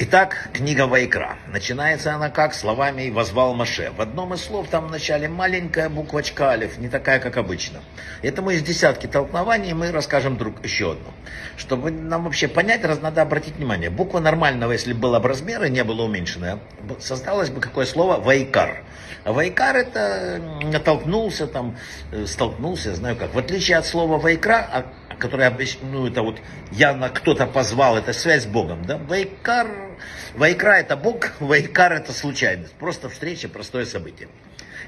Итак, книга Вайкра. Начинается она как? Словами «возвал Маше». В одном из слов там в начале маленькая буквочка Алиф, не такая, как обычно. Этому из десятки толкнований мы расскажем друг еще одну. Чтобы нам вообще понять, раз надо обратить внимание. Буква нормального, если была бы размера, не было уменьшенная, создалось бы какое слово «вайкар». А вайкар это натолкнулся, там, э, столкнулся, знаю как. В отличие от слова вайкра, которая, ну, это вот явно кто-то позвал, это связь с Богом, да? Вайкар, Вайкра это Бог, Вайкар это случайность. Просто встреча, простое событие.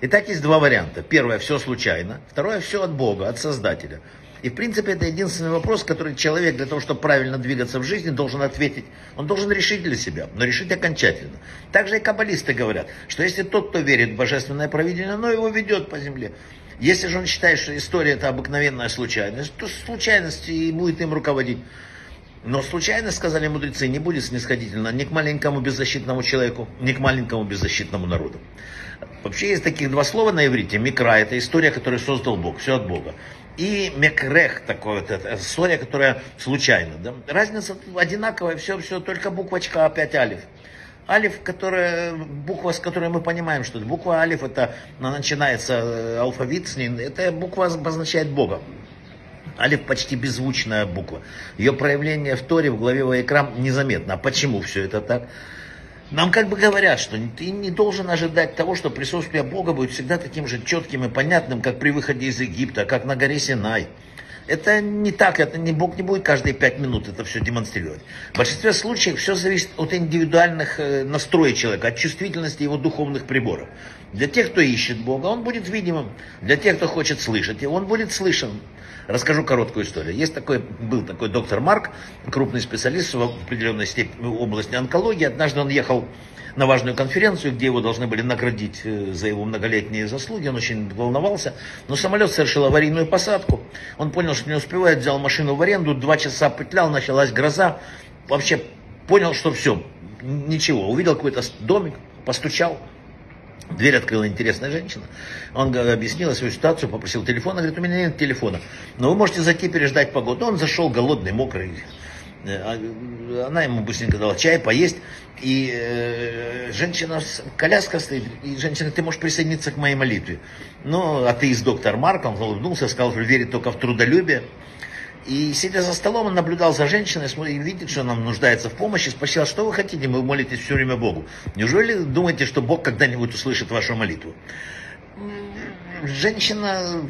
Итак, есть два варианта. Первое, все случайно. Второе, все от Бога, от Создателя. И, в принципе, это единственный вопрос, который человек для того, чтобы правильно двигаться в жизни, должен ответить. Он должен решить для себя, но решить окончательно. Также и каббалисты говорят, что если тот, кто верит в божественное провидение, оно его ведет по земле. Если же он считает, что история это обыкновенная случайность, то случайность и будет им руководить. Но случайность, сказали мудрецы, не будет снисходительно ни к маленькому беззащитному человеку, ни к маленькому беззащитному народу. Вообще есть таких два слова на иврите. Микра – это история, которую создал Бог, все от Бога. И мекрех такой вот, это история, которая случайна. Да? Разница одинаковая, все, все, только буквочка опять алиф. Алиф, которая, буква, с которой мы понимаем, что буква алиф, это начинается э, алфавит с ней, эта буква обозначает Бога. Алиф почти беззвучная буква. Ее проявление в Торе, в главе Ваикрам незаметно. А почему все это так? Нам как бы говорят, что ты не должен ожидать того, что присутствие Бога будет всегда таким же четким и понятным, как при выходе из Египта, как на горе Синай. Это не так, это не, Бог не будет каждые пять минут это все демонстрировать. В большинстве случаев все зависит от индивидуальных э, настроек человека, от чувствительности его духовных приборов. Для тех, кто ищет Бога, он будет видимым. Для тех, кто хочет слышать он будет слышен. Расскажу короткую историю. Есть такой, был такой доктор Марк, крупный специалист в определенной степени области онкологии. Однажды он ехал на важную конференцию, где его должны были наградить э, за его многолетние заслуги. Он очень волновался. Но самолет совершил аварийную посадку. Он понял, что не успевает, взял машину в аренду, два часа петлял, началась гроза. Вообще понял, что все, ничего. Увидел какой-то домик, постучал. Дверь открыла интересная женщина. Он объяснил свою ситуацию, попросил телефона. Говорит, у меня нет телефона. Но вы можете зайти переждать погоду. Он зашел голодный, мокрый. Э, а, она ему быстренько дала чай, поесть. И э, женщина, коляска стоит, и женщина, ты можешь присоединиться к моей молитве. Ну, атеист доктор Марк, он улыбнулся, сказал, что верит только в трудолюбие. И сидя за столом, он наблюдал за женщиной, и видит, что она нуждается в помощи, спросил, что вы хотите, вы молитесь все время Богу. Неужели думаете, что Бог когда-нибудь услышит вашу молитву? женщина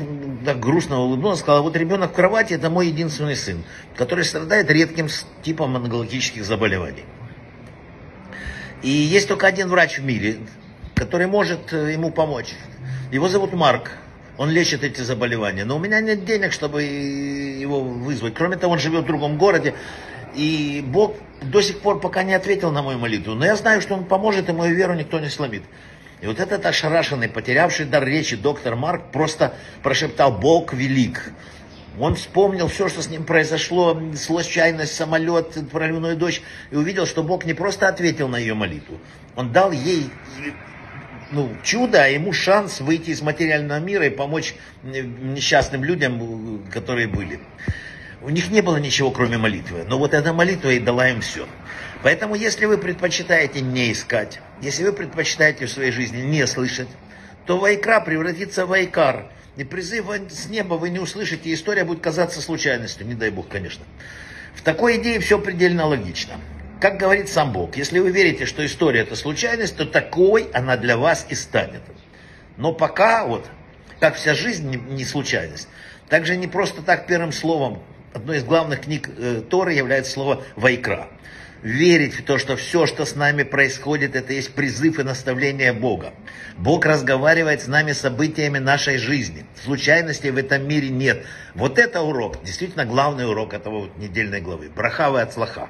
так грустно улыбнулась, сказала, вот ребенок в кровати, это мой единственный сын, который страдает редким типом онкологических заболеваний. И есть только один врач в мире, который может э, ему помочь. Его зовут Марк. Он лечит эти заболевания. Но у меня нет денег, чтобы его вызвать. Кроме того, он живет в другом городе. И Бог до сих пор пока не ответил на мою молитву. Но я знаю, что он поможет, и мою веру никто не сломит. И вот этот ошарашенный, потерявший дар речи доктор Марк просто прошептал «Бог велик». Он вспомнил все, что с ним произошло, случайность, самолет, проливной дождь, и увидел, что Бог не просто ответил на ее молитву, Он дал ей ну, чудо, а ему шанс выйти из материального мира и помочь несчастным людям, которые были. У них не было ничего, кроме молитвы. Но вот эта молитва и дала им все. Поэтому, если вы предпочитаете не искать, если вы предпочитаете в своей жизни не слышать, то Вайкра превратится в Вайкар. И призыв с неба вы не услышите, и история будет казаться случайностью, не дай Бог, конечно. В такой идее все предельно логично. Как говорит сам Бог, если вы верите, что история это случайность, то такой она для вас и станет. Но пока вот, как вся жизнь не случайность, так же не просто так первым словом одной из главных книг э, Торы является слово «Вайкра». Верить в то, что все, что с нами происходит, это есть призыв и наставление Бога. Бог разговаривает с нами событиями нашей жизни. Случайностей в этом мире нет. Вот это урок, действительно главный урок этого вот недельной главы. Брахавы от слаха.